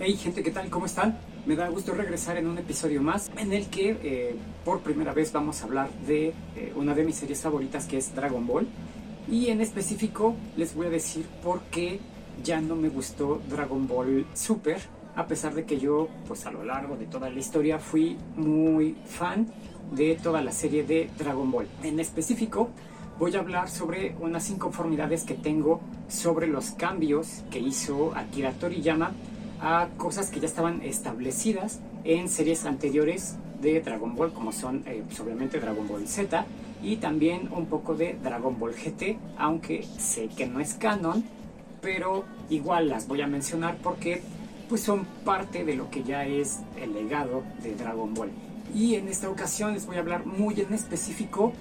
Hey gente, ¿qué tal? ¿Cómo están? Me da gusto regresar en un episodio más en el que eh, por primera vez vamos a hablar de eh, una de mis series favoritas que es Dragon Ball. Y en específico les voy a decir por qué ya no me gustó Dragon Ball Super, a pesar de que yo pues a lo largo de toda la historia fui muy fan de toda la serie de Dragon Ball. En específico voy a hablar sobre unas inconformidades que tengo sobre los cambios que hizo Akira Toriyama a cosas que ya estaban establecidas en series anteriores de Dragon Ball, como son eh, pues, obviamente Dragon Ball Z y también un poco de Dragon Ball GT, aunque sé que no es canon, pero igual las voy a mencionar porque pues son parte de lo que ya es el legado de Dragon Ball. Y en esta ocasión les voy a hablar muy en específico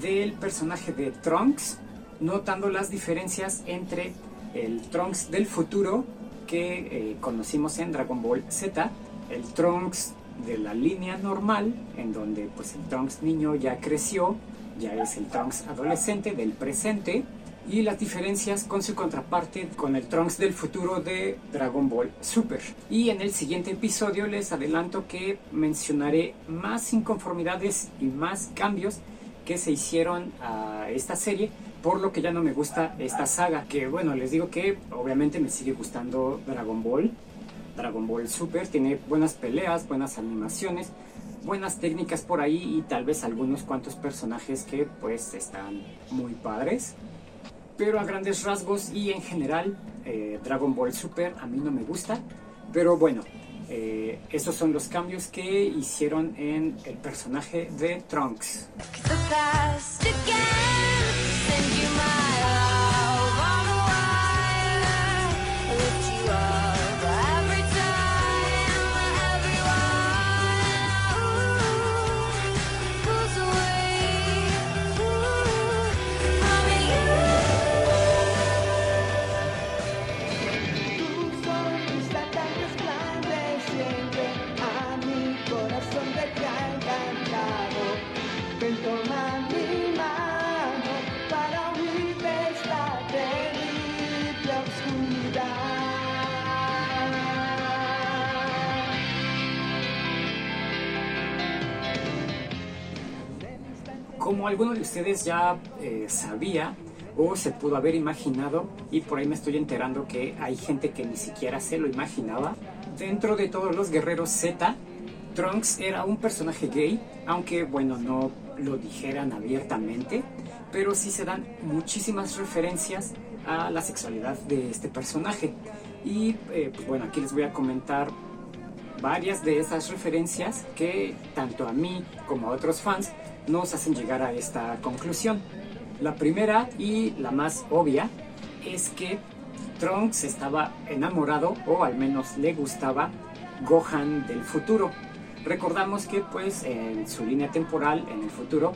del personaje de Trunks, notando las diferencias entre el Trunks del futuro que eh, conocimos en Dragon Ball Z, el Trunks de la línea normal, en donde pues el Trunks niño ya creció, ya es el Trunks adolescente del presente, y las diferencias con su contraparte con el Trunks del futuro de Dragon Ball Super. Y en el siguiente episodio les adelanto que mencionaré más inconformidades y más cambios que se hicieron a esta serie por lo que ya no me gusta esta saga que bueno les digo que obviamente me sigue gustando Dragon Ball. Dragon Ball Super tiene buenas peleas buenas animaciones buenas técnicas por ahí y tal vez algunos cuantos personajes que pues están muy padres. Pero a grandes rasgos y en general eh, Dragon Ball Super a mí no me gusta, pero bueno, eh, esos son los cambios que hicieron en el personaje de Trunks. Como alguno de ustedes ya eh, sabía o se pudo haber imaginado, y por ahí me estoy enterando que hay gente que ni siquiera se lo imaginaba, dentro de todos los guerreros Z, Trunks era un personaje gay, aunque bueno, no lo dijeran abiertamente, pero sí se dan muchísimas referencias a la sexualidad de este personaje. Y eh, pues bueno, aquí les voy a comentar varias de esas referencias que tanto a mí como a otros fans nos hacen llegar a esta conclusión. La primera y la más obvia es que Trunks estaba enamorado o al menos le gustaba Gohan del futuro. Recordamos que pues en su línea temporal en el futuro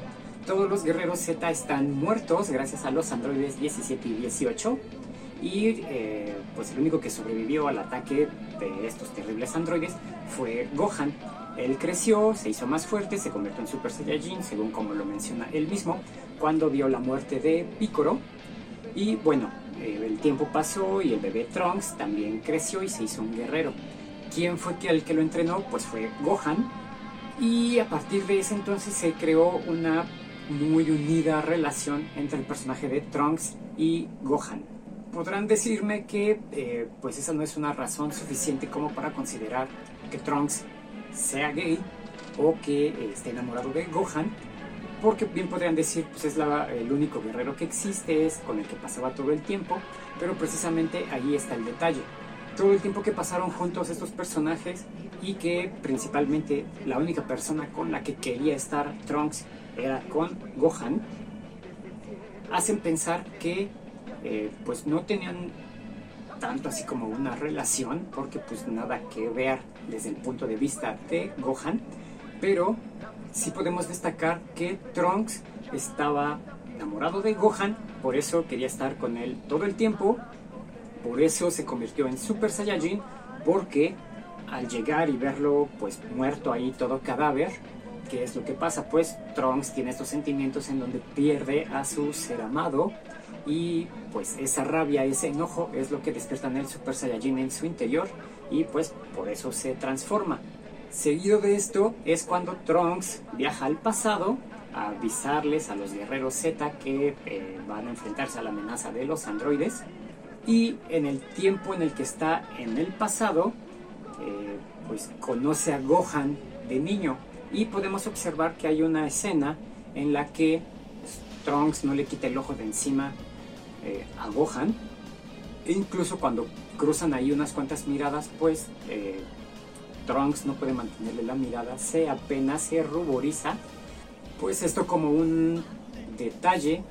todos los guerreros Z están muertos gracias a los androides 17 y 18 y eh, pues el único que sobrevivió al ataque de estos terribles androides fue Gohan. Él creció, se hizo más fuerte, se convirtió en Super Saiyajin, según como lo menciona él mismo, cuando vio la muerte de Piccolo. Y bueno, eh, el tiempo pasó y el bebé Trunks también creció y se hizo un guerrero. ¿Quién fue el que lo entrenó? Pues fue Gohan. Y a partir de ese entonces se creó una muy unida relación entre el personaje de Trunks y Gohan podrán decirme que eh, pues esa no es una razón suficiente como para considerar que Trunks sea gay o que eh, esté enamorado de Gohan, porque bien podrían decir pues es la- el único guerrero que existe, es con el que pasaba todo el tiempo, pero precisamente ahí está el detalle. Todo el tiempo que pasaron juntos estos personajes y que principalmente la única persona con la que quería estar Trunks era con Gohan, hacen pensar que eh, pues no tenían tanto así como una relación, porque pues nada que ver desde el punto de vista de Gohan, pero sí podemos destacar que Trunks estaba enamorado de Gohan, por eso quería estar con él todo el tiempo, por eso se convirtió en Super Saiyajin, porque al llegar y verlo pues muerto ahí todo cadáver, ¿qué es lo que pasa? Pues Trunks tiene estos sentimientos en donde pierde a su ser amado y pues esa rabia, ese enojo es lo que despierta en el Super Saiyajin en su interior y pues por eso se transforma. Seguido de esto es cuando Trunks viaja al pasado a avisarles a los guerreros Z que eh, van a enfrentarse a la amenaza de los androides y en el tiempo en el que está en el pasado eh, pues conoce a Gohan de niño y podemos observar que hay una escena en la que Trunks no le quita el ojo de encima eh, a Gohan. E incluso cuando cruzan ahí unas cuantas miradas pues eh, Trunks no puede mantenerle la mirada se apenas se ruboriza. Pues esto como un detalle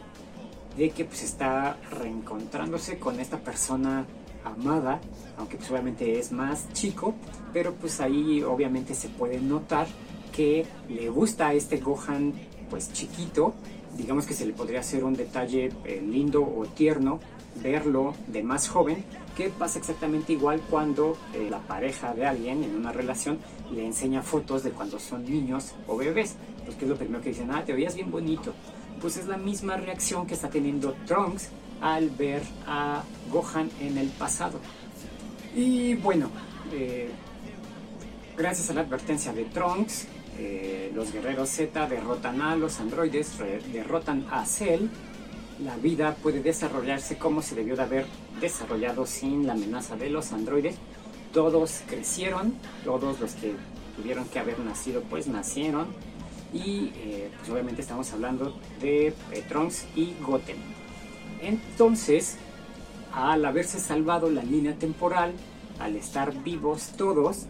de que pues está reencontrándose con esta persona amada, aunque pues obviamente es más chico, pero pues ahí obviamente se puede notar que le gusta a este Gohan pues chiquito, digamos que se le podría hacer un detalle eh, lindo o tierno verlo de más joven, que pasa exactamente igual cuando eh, la pareja de alguien en una relación le enseña fotos de cuando son niños o bebés, pues que es lo primero que dicen, ah, te veías bien bonito, pues es la misma reacción que está teniendo Trunks al ver a Gohan en el pasado. Y bueno, eh, gracias a la advertencia de Trunks, eh, los guerreros Z derrotan a los androides, derrotan a Cell. La vida puede desarrollarse como se debió de haber desarrollado sin la amenaza de los androides. Todos crecieron, todos los que tuvieron que haber nacido pues nacieron y eh, pues obviamente estamos hablando de y Goten. Entonces, al haberse salvado la línea temporal, al estar vivos todos,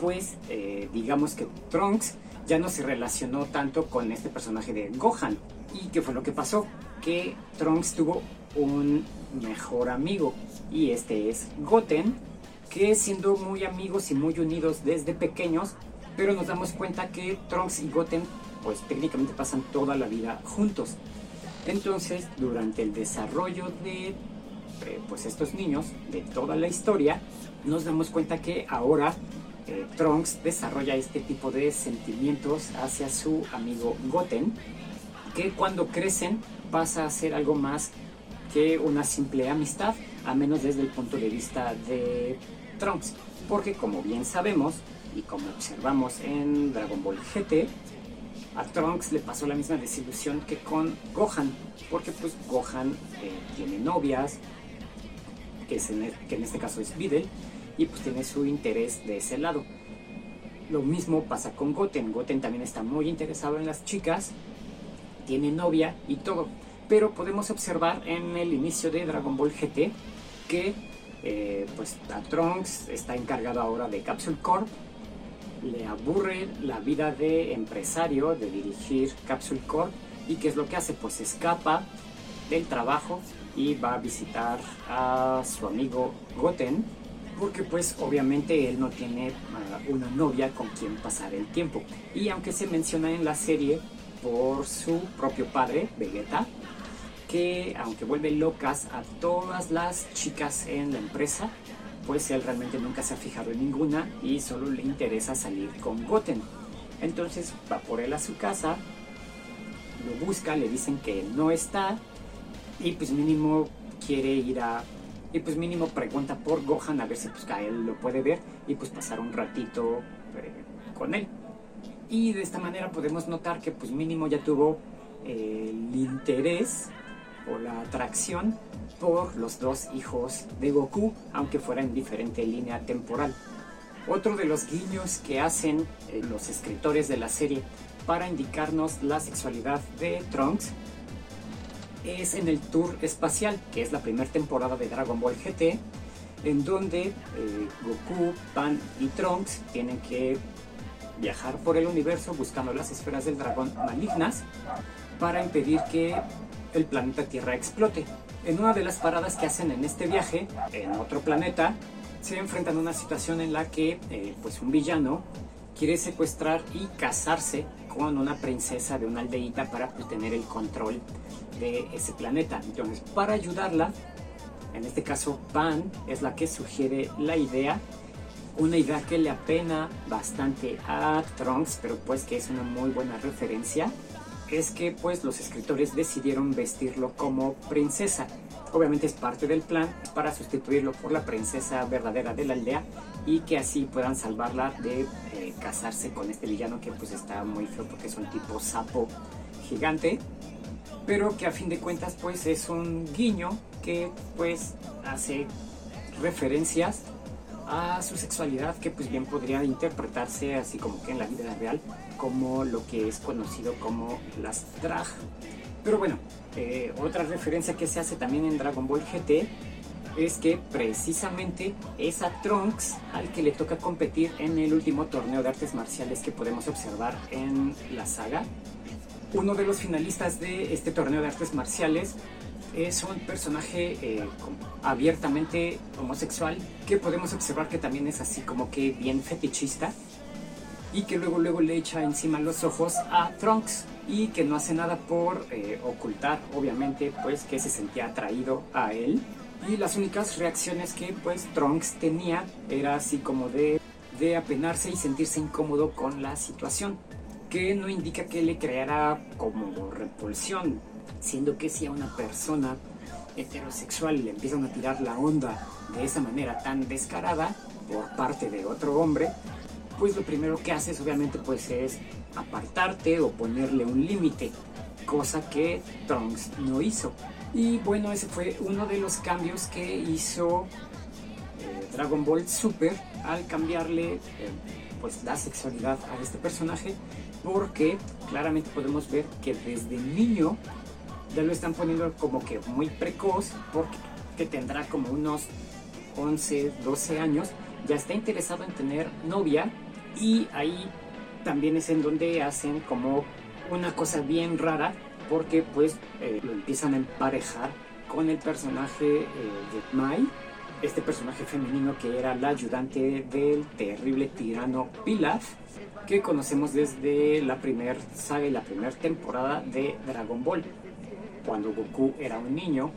pues eh, digamos que Trunks ya no se relacionó tanto con este personaje de Gohan. ¿Y qué fue lo que pasó? Que Trunks tuvo un mejor amigo y este es Goten, que siendo muy amigos y muy unidos desde pequeños, pero nos damos cuenta que Trunks y Goten pues técnicamente pasan toda la vida juntos. Entonces, durante el desarrollo de eh, pues estos niños, de toda la historia, nos damos cuenta que ahora eh, Trunks desarrolla este tipo de sentimientos hacia su amigo Goten, que cuando crecen pasa a ser algo más que una simple amistad, a menos desde el punto de vista de Trunks, porque como bien sabemos, y como observamos en Dragon Ball GT, a Trunks le pasó la misma desilusión que con Gohan, porque pues Gohan eh, tiene novias, que, en, que en este caso es Videl, y pues tiene su interés de ese lado. Lo mismo pasa con Goten. Goten también está muy interesado en las chicas, tiene novia y todo. Pero podemos observar en el inicio de Dragon Ball GT que eh, pues Trunks está encargado ahora de Capsule Corp le aburre la vida de empresario, de dirigir Capsule Corp. ¿Y qué es lo que hace? Pues escapa del trabajo y va a visitar a su amigo Goten, porque pues obviamente él no tiene uh, una novia con quien pasar el tiempo. Y aunque se menciona en la serie por su propio padre, Vegeta, que aunque vuelve locas a todas las chicas en la empresa, pues él realmente nunca se ha fijado en ninguna y solo le interesa salir con Goten. Entonces va por él a su casa, lo busca, le dicen que no está y pues mínimo quiere ir a... Y pues mínimo pregunta por Gohan a ver si pues a él lo puede ver y pues pasar un ratito eh, con él. Y de esta manera podemos notar que pues mínimo ya tuvo el interés o la atracción por los dos hijos de Goku, aunque fuera en diferente línea temporal. Otro de los guiños que hacen eh, los escritores de la serie para indicarnos la sexualidad de Trunks es en el tour espacial, que es la primera temporada de Dragon Ball GT, en donde eh, Goku, Pan y Trunks tienen que viajar por el universo buscando las esferas del dragón malignas para impedir que el planeta Tierra explote. En una de las paradas que hacen en este viaje, en otro planeta, se enfrentan a una situación en la que eh, pues un villano quiere secuestrar y casarse con una princesa de una aldeíta para pues, tener el control de ese planeta. Entonces, para ayudarla, en este caso Van es la que sugiere la idea Una idea que le apena bastante a Trunks, pero pues que es una muy buena referencia, es que pues los escritores decidieron vestirlo como princesa. Obviamente es parte del plan para sustituirlo por la princesa verdadera de la aldea y que así puedan salvarla de eh, casarse con este villano que pues está muy feo porque es un tipo sapo gigante pero que a fin de cuentas pues es un guiño que pues hace referencias a su sexualidad que pues bien podría interpretarse así como que en la vida real como lo que es conocido como las drag. Pero bueno, eh, otra referencia que se hace también en Dragon Ball GT es que precisamente es a Trunks al que le toca competir en el último torneo de artes marciales que podemos observar en la saga. Uno de los finalistas de este torneo de artes marciales es un personaje eh, abiertamente homosexual que podemos observar que también es así como que bien fetichista y que luego luego le echa encima los ojos a Trunks y que no hace nada por eh, ocultar obviamente pues que se sentía atraído a él y las únicas reacciones que pues Trunks tenía era así como de, de apenarse y sentirse incómodo con la situación que no indica que le creara como repulsión siendo que si a una persona heterosexual le empiezan a tirar la onda de esa manera tan descarada por parte de otro hombre, pues lo primero que haces obviamente pues es apartarte o ponerle un límite, cosa que Trunks no hizo. Y bueno, ese fue uno de los cambios que hizo eh, Dragon Ball Super al cambiarle eh, pues la sexualidad a este personaje, porque claramente podemos ver que desde niño ya lo están poniendo como que muy precoz, porque tendrá como unos 11, 12 años, ya está interesado en tener novia y ahí también es en donde hacen como una cosa bien rara, porque pues eh, lo empiezan a emparejar con el personaje eh, de Mai, este personaje femenino que era la ayudante del terrible tirano Pilaf, que conocemos desde la primera saga y la primera temporada de Dragon Ball cuando Goku era un niño.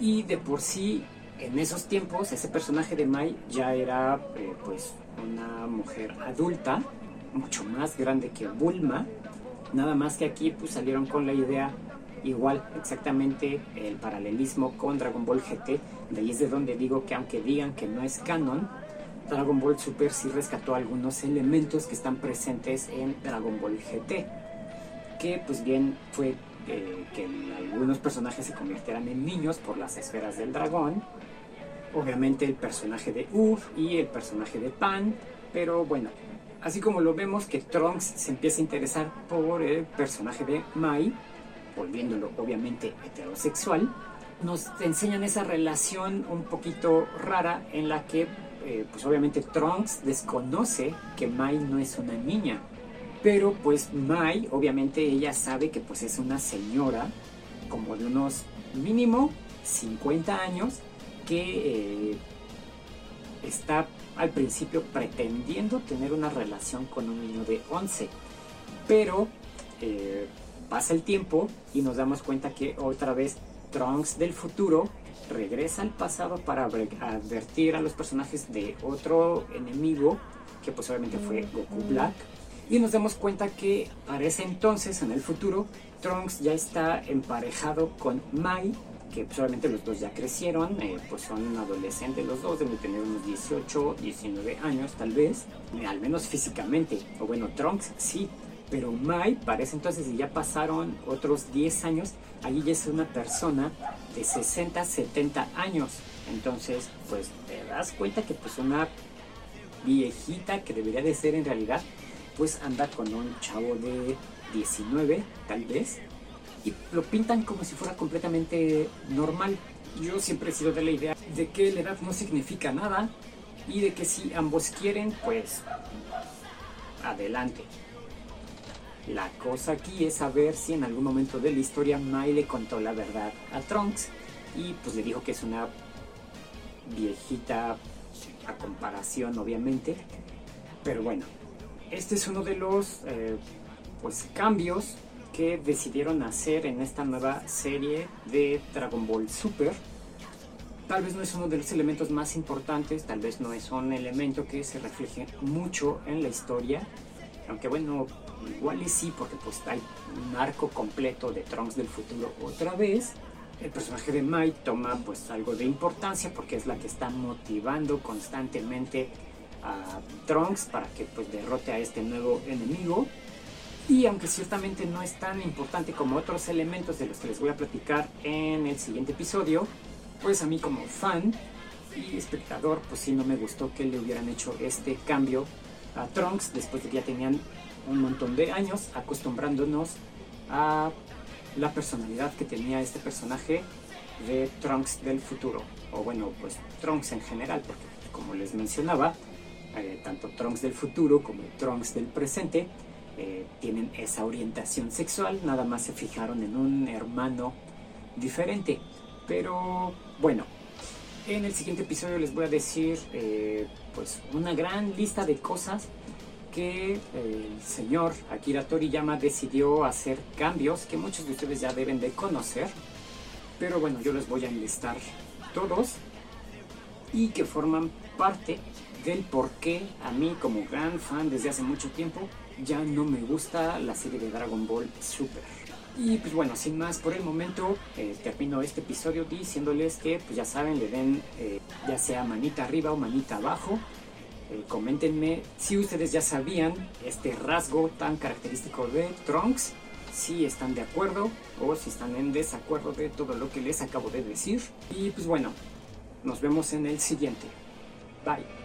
Y de por sí, en esos tiempos, ese personaje de Mai ya era eh, pues una mujer adulta, mucho más grande que Bulma. Nada más que aquí pues salieron con la idea igual exactamente el paralelismo con Dragon Ball GT. De ahí es de donde digo que aunque digan que no es canon, Dragon Ball Super sí rescató algunos elementos que están presentes en Dragon Ball GT. Que pues bien fue eh, que algunos personajes se convirtieran en niños por las esferas del dragón. Obviamente el personaje de Uf y el personaje de Pan. Pero bueno, así como lo vemos que Trunks se empieza a interesar por el personaje de Mai, volviéndolo obviamente heterosexual, nos enseñan esa relación un poquito rara en la que eh, pues obviamente Trunks desconoce que Mai no es una niña. Pero pues Mai, obviamente ella sabe que pues es una señora como de unos mínimo 50 años que eh, está al principio pretendiendo tener una relación con un niño de 11. Pero eh, pasa el tiempo y nos damos cuenta que otra vez Trunks del futuro regresa al pasado para advertir a los personajes de otro enemigo que pues obviamente fue Goku Black y nos damos cuenta que para ese entonces, en el futuro, Trunks ya está emparejado con Mai, que solamente pues, los dos ya crecieron, eh, pues son adolescentes los dos, deben tener unos 18, 19 años tal vez, eh, al menos físicamente, o bueno, Trunks sí, pero Mai para ese entonces ya pasaron otros 10 años, allí ya es una persona de 60, 70 años, entonces pues te das cuenta que pues una viejita que debería de ser en realidad pues anda con un chavo de 19, tal vez, y lo pintan como si fuera completamente normal. Yo siempre he sido de la idea de que la edad no significa nada y de que si ambos quieren, pues adelante. La cosa aquí es saber si en algún momento de la historia Mai le contó la verdad a Trunks y pues le dijo que es una viejita a comparación obviamente, pero bueno, este es uno de los eh, pues, cambios que decidieron hacer en esta nueva serie de Dragon Ball Super. Tal vez no es uno de los elementos más importantes, tal vez no es un elemento que se refleje mucho en la historia, aunque bueno, igual y sí, porque pues hay un arco completo de Trunks del futuro otra vez. El personaje de Mai toma pues algo de importancia porque es la que está motivando constantemente a Trunks para que pues derrote a este nuevo enemigo. Y aunque ciertamente no es tan importante como otros elementos de los que les voy a platicar en el siguiente episodio, pues a mí como fan y espectador, pues sí no me gustó que le hubieran hecho este cambio a Trunks después de que ya tenían un montón de años acostumbrándonos a la personalidad que tenía este personaje de Trunks del futuro, o bueno, pues Trunks en general, porque como les mencionaba, eh, tanto Trunks del futuro como Trunks del presente eh, tienen esa orientación sexual, nada más se fijaron en un hermano diferente. Pero bueno, en el siguiente episodio les voy a decir eh, pues una gran lista de cosas que el señor Akira Toriyama decidió hacer cambios que muchos de ustedes ya deben de conocer. Pero bueno, yo les voy a enlistar todos y que forman parte del por qué a mí como gran fan desde hace mucho tiempo ya no me gusta la serie de Dragon Ball Super. Y pues bueno, sin más por el momento, eh, termino este episodio diciéndoles que pues ya saben, le den eh, ya sea manita arriba o manita abajo. Eh, coméntenme si ustedes ya sabían este rasgo tan característico de Trunks, si están de acuerdo o si están en desacuerdo de todo lo que les acabo de decir. Y pues bueno, nos vemos en el siguiente. Bye.